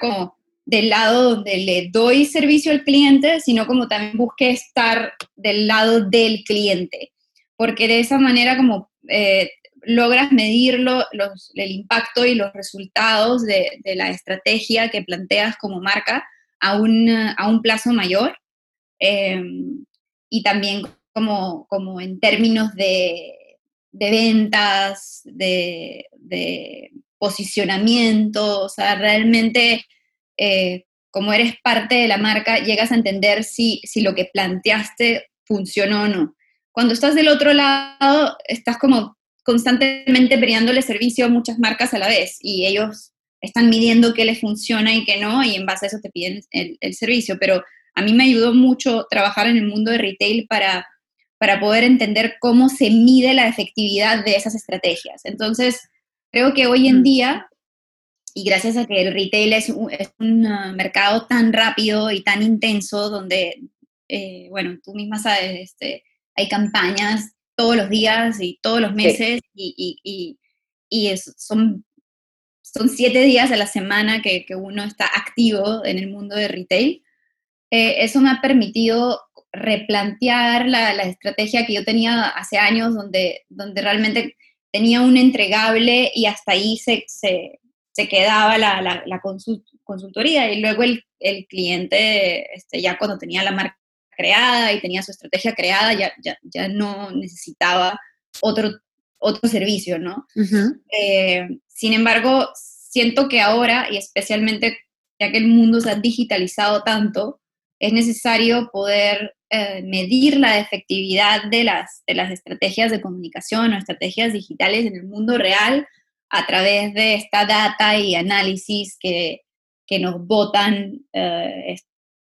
B: como del lado donde le doy servicio al cliente, sino como también busque estar del lado del cliente, porque de esa manera como eh, logras medir el impacto y los resultados de, la estrategia que planteas como marca a un, a un plazo mayor. Em, y también como, como en términos de, de ventas, de, de, posicionamiento, o sea, realmente eh, como eres parte de la marca, llegas a entender si, si lo que planteaste funcionó o no. Cuando estás del otro lado, estás como constantemente brindándole servicio a muchas marcas a la vez y ellos están midiendo qué les funciona y qué no, y en base a eso te piden el, el servicio. Pero a mí me ayudó mucho trabajar en el mundo de retail para, para poder entender cómo se mide la efectividad de esas estrategias. Entonces, creo que hoy en día, y gracias a que el retail es un, uh, mercado tan rápido y tan intenso, donde, eh, bueno, tú misma sabes, este, hay campañas todos los días y todos los meses y, y, y, son, son siete días a la semana que, que, uno está activo en el mundo de retail. Eh, eso me ha permitido replantear la, la, estrategia que yo tenía hace años, donde, donde realmente tenía un entregable y hasta ahí se, se, se quedaba la, la, la consultoría y luego el, el cliente, este, ya cuando tenía la marca creada y tenía su estrategia creada, ya, ya, ya no necesitaba otro, otro servicio, ¿no? eh, sin embargo, siento que ahora, y especialmente ya que el mundo se ha digitalizado tanto, es necesario poder eh, medir la efectividad de las, de las estrategias de comunicación o estrategias digitales en el mundo real a través de esta data y análisis que, que nos botan eh,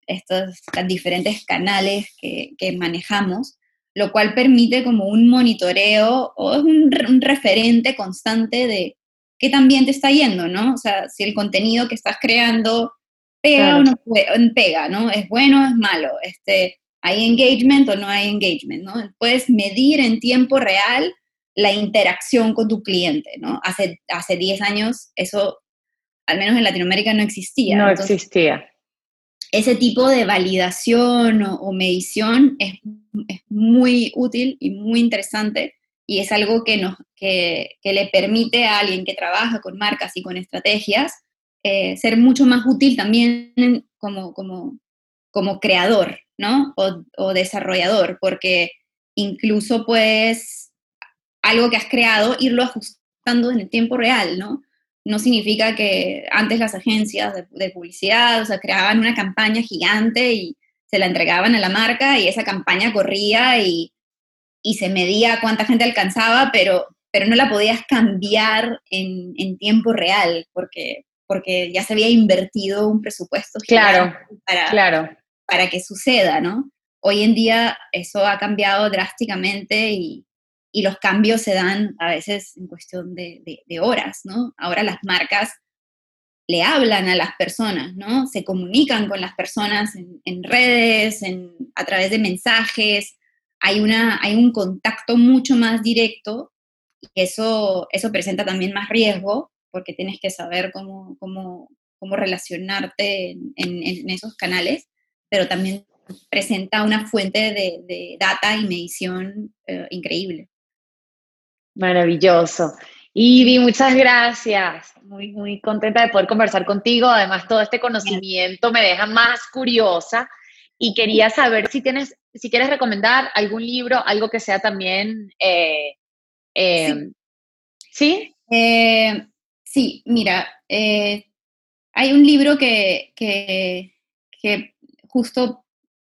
B: estos diferentes canales que, que, manejamos, lo cual permite como un monitoreo o un, un referente constante de qué también te está yendo, ¿no? O sea, si el contenido que estás creando pega o no pega, ¿no? Es bueno o es malo, este, hay engagement o no hay engagement, ¿no? Puedes medir en tiempo real la interacción con tu cliente, ¿no? Hace, hace 10 años eso, al menos en Latinoamérica, no existía.
A: No existía.
B: Ese tipo de validación o, medición es, es, muy útil y muy interesante y es algo que, nos, que, que le permite a alguien que trabaja con marcas y con estrategias eh, ser mucho más útil también como, como, como creador, ¿no? O, desarrollador, porque incluso puedes, algo que has creado, irlo ajustando en el tiempo real, ¿no? No significa que antes las agencias de, publicidad, o sea, creaban una campaña gigante y se la entregaban a la marca y esa campaña corría y, y se medía cuánta gente alcanzaba, pero, pero no la podías cambiar en, en tiempo real, porque porque ya se había invertido un presupuesto
A: claro, para, claro.
B: para que suceda, ¿no? Hoy en día eso ha cambiado drásticamente y, y los cambios se dan a veces en cuestión de, de, horas, ¿no? Ahora las marcas le hablan a las personas, ¿no? Se comunican con las personas en, en redes, en, a través de mensajes, hay, una, hay un contacto mucho más directo y eso, eso presenta también más riesgo porque tienes que saber cómo, cómo, cómo relacionarte en, en, esos canales, pero también presenta una fuente de, de data y medición eh, increíble.
A: Maravilloso. Ivy, muchas gracias. Muy, muy contenta de poder conversar contigo. Además, todo este conocimiento me deja más curiosa y quería saber si tienes, si quieres recomendar algún libro, algo que sea también, eh, eh, ¿sí?
B: ¿sí? Eh, Sí, mira, eh, hay un libro que, que, justo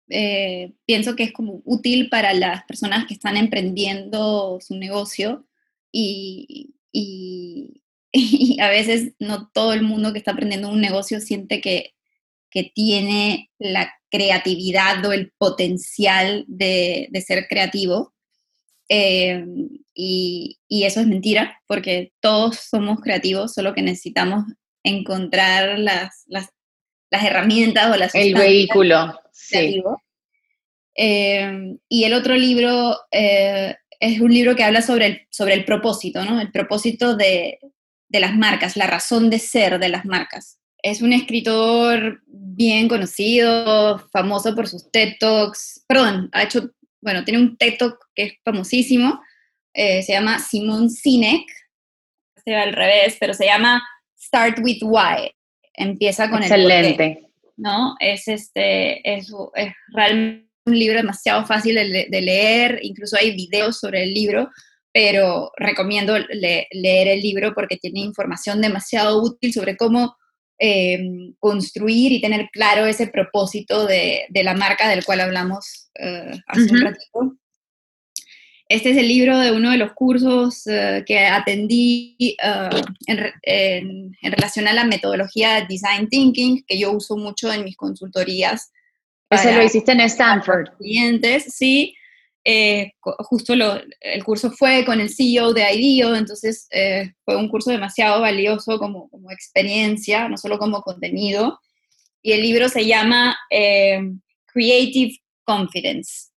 B: eh, pienso que es como útil para las personas que están emprendiendo su negocio y, y, a veces no todo el mundo que está aprendiendo un negocio siente que, que tiene la creatividad o el potencial de, de ser creativo. Eh, y, eso es mentira, porque todos somos creativos, solo que necesitamos encontrar las, las, las herramientas o las...
A: El vehículo, sí.
B: Eh, y el otro libro eh, es un libro que habla sobre el, sobre el propósito, ¿no? El propósito de, de, las marcas, la razón de ser de las marcas. es un escritor bien conocido, famoso por sus TED Talks, perdón, ha hecho, bueno, tiene un TED Talk que es famosísimo, eh, se llama Simon Sinek, se va al revés, pero se llama Start with Why, empieza con
A: Excelente.
B: el ¿no? Es, este, es, es realmente un libro demasiado fácil de, leer, incluso hay videos sobre el libro, pero recomiendo leer el libro porque tiene información demasiado útil sobre cómo eh, construir y tener claro ese propósito de, la marca del cual hablamos eh, hace un ratito. Este es el libro de uno de los cursos eh, que atendí en, en, relación a la metodología Design Thinking, que yo uso mucho en mis consultorías
A: ese lo hiciste en Stanford.
B: Clientes, sí. Eh, justo el curso fue con el CEO de IDEO, entonces eh, fue un curso demasiado valioso como, como, experiencia, no solo como contenido. Y el libro se llama eh, Creative Confidence.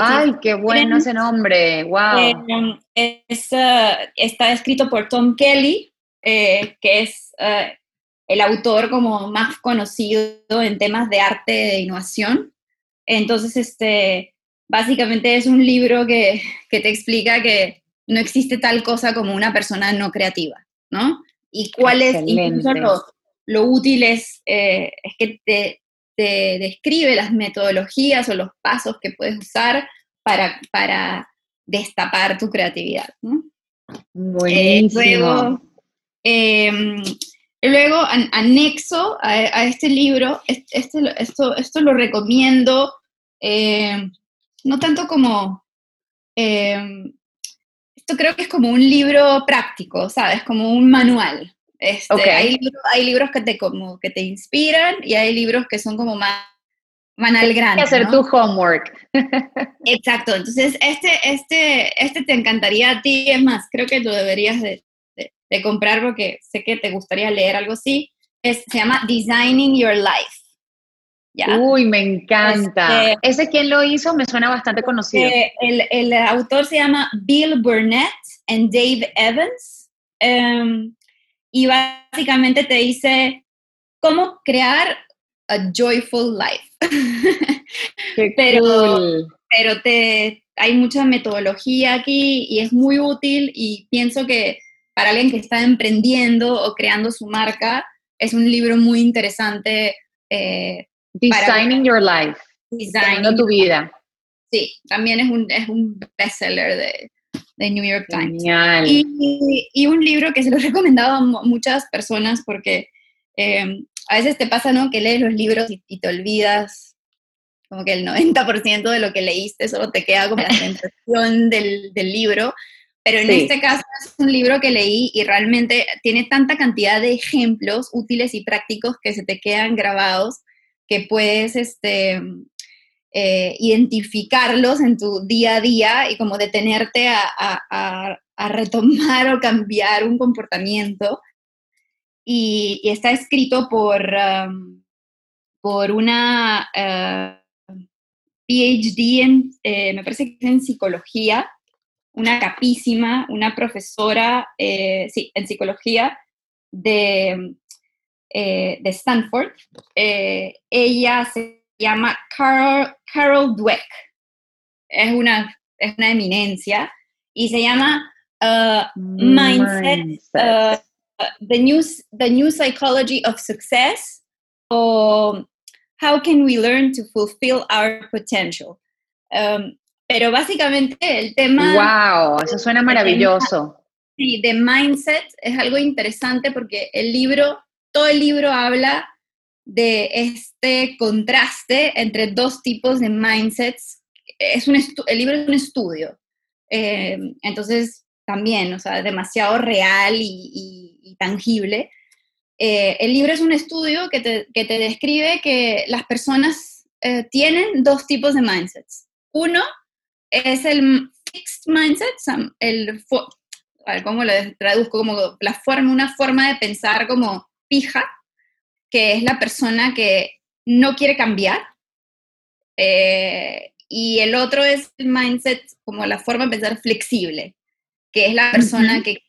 A: ¡Ay, qué bueno ese nombre! ¡Wow!
B: está escrito por Tom Kelly, que es el autor como más conocido en temas de arte e innovación. Entonces, este, básicamente es un libro que, te explica que no existe tal cosa como una persona no creativa, ¿no? Y cuál es, incluso lo, útil es, eh, es que te, describe las metodologías o los pasos que puedes usar para, para destapar tu creatividad, ¿no?
A: Buenísimo.
B: Eh, luego, em, Luego, anexo a, este libro, este, esto, esto lo recomiendo, eh, no tanto como, eh, esto creo que es como un libro práctico, ¿sabes? Como un manual. Este, hay, libros, que te, como, que te inspiran y hay libros que son como más van al grano.
A: que hacer tu homework.
B: Exacto, entonces este, este, este te encantaría a ti, es más, creo que lo deberías de, de comprar porque sé que te gustaría leer algo así. se llama Designing Your Life.
A: ¿Ya? Uy, me encanta. Este, ¿Ese quién lo hizo? Me suena bastante conocido.
B: Eh, el, autor se llama Bill Burnett y Dave Evans. Em, y básicamente te dice cómo crear a joyful life. pero, pero te, hay mucha metodología aquí y es muy útil y pienso que para alguien que está emprendiendo o creando su marca, es un libro muy interesante.
A: Eh, Designing Your Life. Diseñando tu vida.
B: Sí, también es un, es un bestseller de, de New York Times. Y, y, un libro que se lo he recomendado a muchas personas porque eh, a veces te pasa, ¿no? Que lees los libros y, te olvidas como que el 90% de lo que leíste solo te queda como la sensación del, del libro. Pero en este caso es un libro que leí y realmente tiene tanta cantidad de ejemplos útiles y prácticos que se te quedan grabados que puedes este, eh, identificarlos en tu día a día y como detenerte a, retomar o cambiar un comportamiento. Y, está escrito por, um, por una uh, PhD en, eh, me parece que es en psicología, una capísima, una profesora, eh, sí, en psicología de, eh, de Stanford. Eh, ella se llama Carol, Carol Dweck. Es una, es una eminencia y se llama uh, Mindset, uh, the, new, the New Psychology of Success o How Can We Learn to Fulfill Our Potential. Um, pero básicamente el tema...
A: ¡Wow! Eso suena maravilloso.
B: sí, de mindset es algo interesante porque el libro, todo el libro habla de este contraste entre dos tipos de mindsets. Es un el libro es un estudio. Eh, entonces, también, o sea, demasiado real y, tangible. Eh, el libro es un estudio que te, que te describe que las personas eh, tienen dos tipos de mindsets. Uno es el fixed mindset, el, ¿cómo lo traduzco? Como la forma, una forma de pensar como fija, que es la persona que no quiere cambiar. Eh, y el otro es el mindset como la forma de pensar flexible, que es la persona que,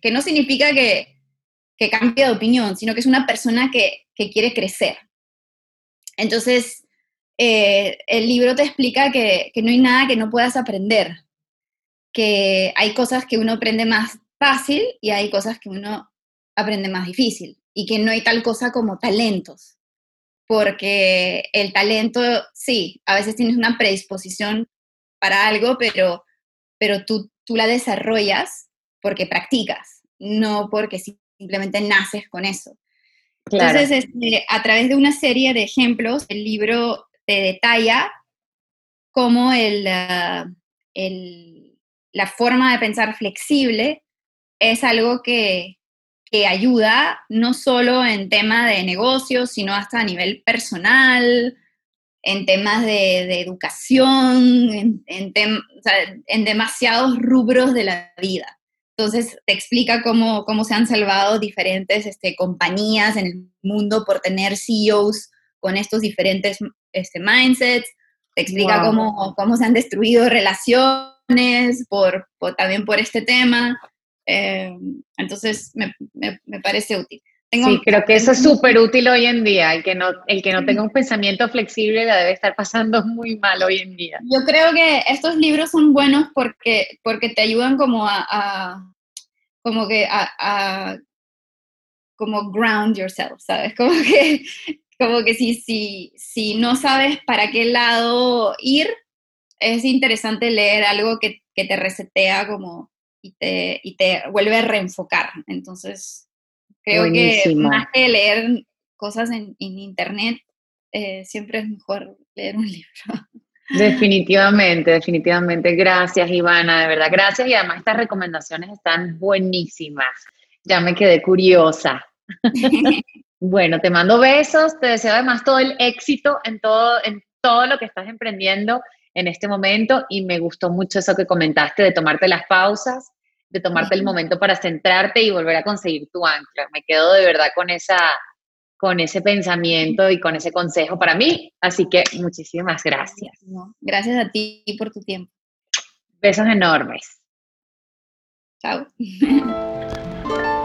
B: que, no significa que, que cambia de opinión, sino que es una persona que, que quiere crecer. Entonces, eh, el libro te explica que, que no hay nada que no puedas aprender, que hay cosas que uno aprende más fácil y hay cosas que uno aprende más difícil y que no hay tal cosa como talentos, porque el talento, sí, a veces tienes una predisposición para algo, pero, pero tú, tú la desarrollas porque practicas, no porque simplemente naces con eso. Entonces, este, a través de una serie de ejemplos, el libro te detalla cómo el, ah, el, la forma de pensar flexible es algo que, que ayuda no solo en tema de negocios, sino hasta a nivel personal, en temas de, educación, en, en, demasiados rubros de la vida. Entonces te explica cómo, cómo se han salvado diferentes este, compañías en el mundo por tener CEOs con estos diferentes este, mindsets, te explica cómo, cómo se han destruido relaciones por, también por este tema. Eh, entonces me, me, parece útil.
A: sí, creo que eso es súper útil hoy en día. El que, no, el que no tenga un pensamiento flexible la debe estar pasando muy mal hoy en día.
B: Yo creo que estos libros son buenos porque, porque te ayudan como a, como que a, a, como ground yourself, ¿sabes? Como que, como que si, si, si no sabes para qué lado ir, es interesante leer algo que, que te resetea como y te, y te vuelve a reenfocar. Entonces, creo que más que leer cosas en, internet, eh, siempre es mejor leer un libro.
A: Definitivamente, definitivamente. Gracias, Ivana, de verdad, gracias. Y además estas recomendaciones están buenísimas. Ya me quedé curiosa. bueno, te mando besos, te deseo además todo el éxito en todo, en todo lo que estás emprendiendo en este momento y me gustó mucho eso que comentaste de tomarte las pausas, de tomarte el momento para centrarte y volver a conseguir tu ancla. Me quedo de verdad con esa con ese pensamiento y con ese consejo para mí, así que muchísimas gracias.
B: Gracias a ti por tu tiempo.
A: Besos enormes.
B: Chao.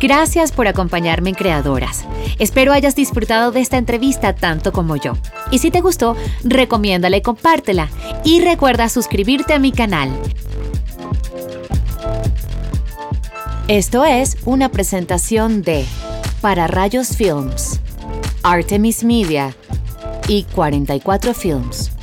C: Gracias por acompañarme en Creadoras. Espero hayas disfrutado de esta entrevista tanto como yo. Y si te gustó, recomiéndala y compártela. Y recuerda suscribirte a mi canal. Esto es una presentación de Para Rayos Films, Artemis Media y 44 Films.